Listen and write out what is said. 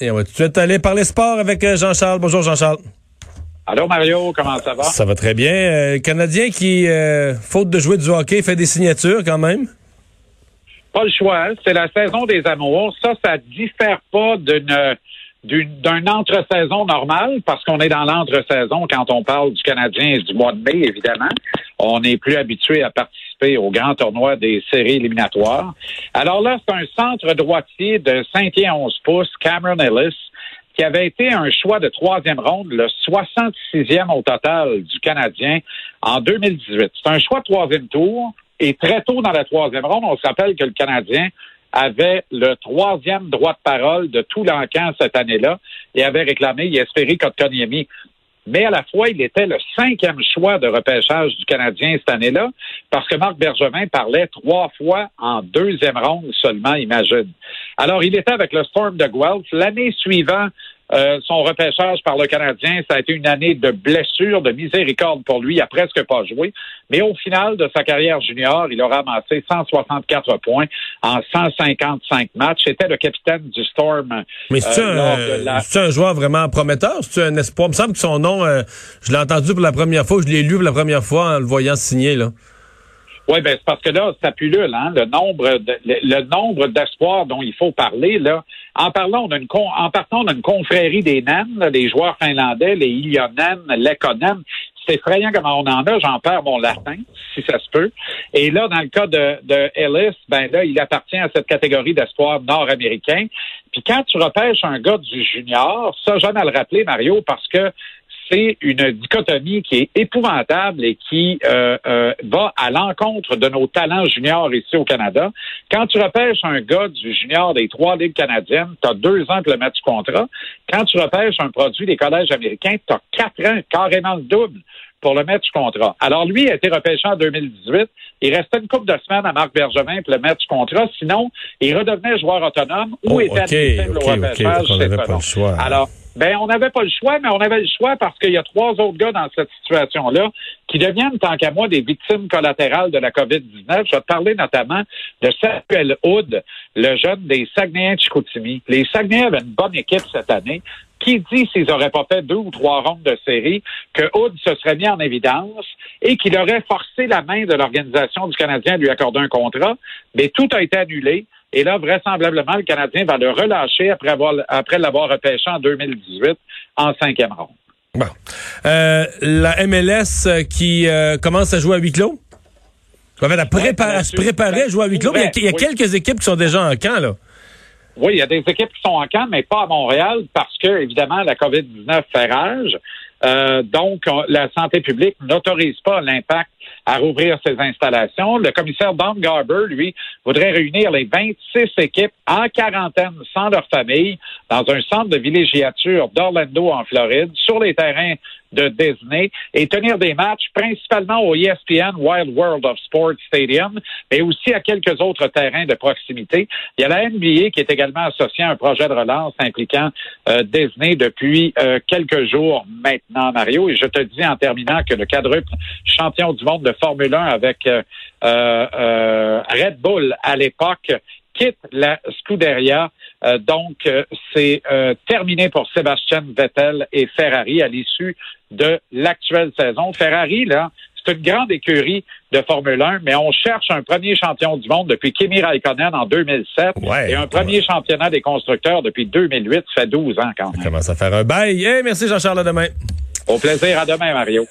Et on va tout de suite aller parler sport avec euh, Jean-Charles. Bonjour Jean-Charles. Allô Mario, comment ça va? Ça va très bien. Euh, Canadien qui, euh, faute de jouer du hockey, fait des signatures quand même. Pas le choix. C'est la saison des amours. Ça, ça diffère pas d'une d'une entre-saison normale, parce qu'on est dans l'entre-saison quand on parle du Canadien du mois de mai, évidemment. On n'est plus habitué à participer au grand tournoi des séries éliminatoires. Alors là, c'est un centre droitier de 5 et 11 pouces, Cameron Ellis, qui avait été un choix de troisième ronde, le 66e au total du Canadien en 2018. C'est un choix de troisième tour. Et très tôt dans la troisième ronde, on se rappelle que le Canadien avait le troisième droit de parole de tout l'encan cette année-là et avait réclamé Yesperi Kotkaniemi. Mais à la fois, il était le cinquième choix de repêchage du Canadien cette année-là, parce que Marc Bergevin parlait trois fois en deuxième ronde seulement, imagine. Alors, il était avec le Storm de Guelph. L'année suivante, euh, son repêchage par le Canadien, ça a été une année de blessure, de miséricorde pour lui. Il a presque pas joué. Mais au final de sa carrière junior, il aura amassé 164 points en 155 matchs. C'était le capitaine du Storm. Mais c'est euh, un, joueur vraiment prometteur? C'est un espoir? Il me semble que son nom, euh, je l'ai entendu pour la première fois, je l'ai lu pour la première fois en le voyant signer, là. Oui, ben c'est parce que là, ça pullule, hein, le nombre de, le, nombre d'espoirs dont il faut parler, là. En parlant, on a une en partant, on a une confrérie des naines, les joueurs finlandais, les Ilionen, Lekonen. C'est effrayant comment on en a, j'en perds mon latin, si ça se peut. Et là, dans le cas de, de Ellis, ben là, il appartient à cette catégorie d'espoirs nord-américains. Puis quand tu repêches un gars du junior, ça, j'aime à le rappeler, Mario, parce que c'est une dichotomie qui est épouvantable et qui euh, euh, va à l'encontre de nos talents juniors ici au Canada. Quand tu repêches un gars du junior des trois ligues canadiennes, tu as deux ans pour le mettre du contrat. Quand tu repêches un produit des collèges américains, tu as quatre ans, carrément le double pour le mettre du contrat. Alors, lui a été repêché en 2018. Il restait une couple de semaines à Marc Bergevin pour le mettre du contrat. Sinon, il redevenait joueur autonome ou oh, était okay, au repêchage. Alors, ben, on n'avait pas le choix, mais on avait le choix parce qu'il y a trois autres gars dans cette situation-là qui deviennent, tant qu'à moi, des victimes collatérales de la COVID-19. Je vais te parler notamment de Samuel Hood, le jeune des Saguenayens de Chicoutimi. Les Saguenayens avaient une bonne équipe cette année. Qui dit s'ils n'auraient pas fait deux ou trois rondes de série que Hood se serait mis en évidence et qu'il aurait forcé la main de l'organisation du Canadien à lui accorder un contrat? Mais tout a été annulé. Et là, vraisemblablement, le Canadien va le relâcher après, avoir, après l'avoir repêché en 2018 en cinquième ronde. Bon. Euh, la MLS euh, qui euh, commence à jouer à huis clos? En fait, à, se préparer à jouer à huis clos. il y a, quelques équipes qui sont déjà en camp, là. Oui, il y a des équipes qui sont en camp, mais pas à Montréal parce que, évidemment, la COVID-19 fait rage. Euh, donc, la santé publique n'autorise pas l'impact à rouvrir ces installations. Le commissaire Don Garber, lui, voudrait réunir les 26 équipes en quarantaine sans leur famille dans un centre de villégiature d'Orlando en Floride, sur les terrains de Disney et tenir des matchs principalement au ESPN Wild World of Sports Stadium, mais aussi à quelques autres terrains de proximité. Il y a la NBA qui est également associée à un projet de relance impliquant euh, Disney depuis euh, quelques jours maintenant, Mario. Et je te dis en terminant que le quadruple champion du monde de Formule 1 avec euh, Red Bull à l'époque quitte la Scuderia. Euh, donc, euh, c'est euh, terminé pour Sébastien Vettel et Ferrari à l'issue de l'actuelle saison. Ferrari, là, c'est une grande écurie de Formule 1, mais on cherche un premier champion du monde depuis Kimi Raikkonen en 2007 et un premier championnat des constructeurs depuis 2008. Ça fait 12 ans quand même. Ça commence à faire un bail. merci Jean-Charles, à demain. Au plaisir, à demain, Mario.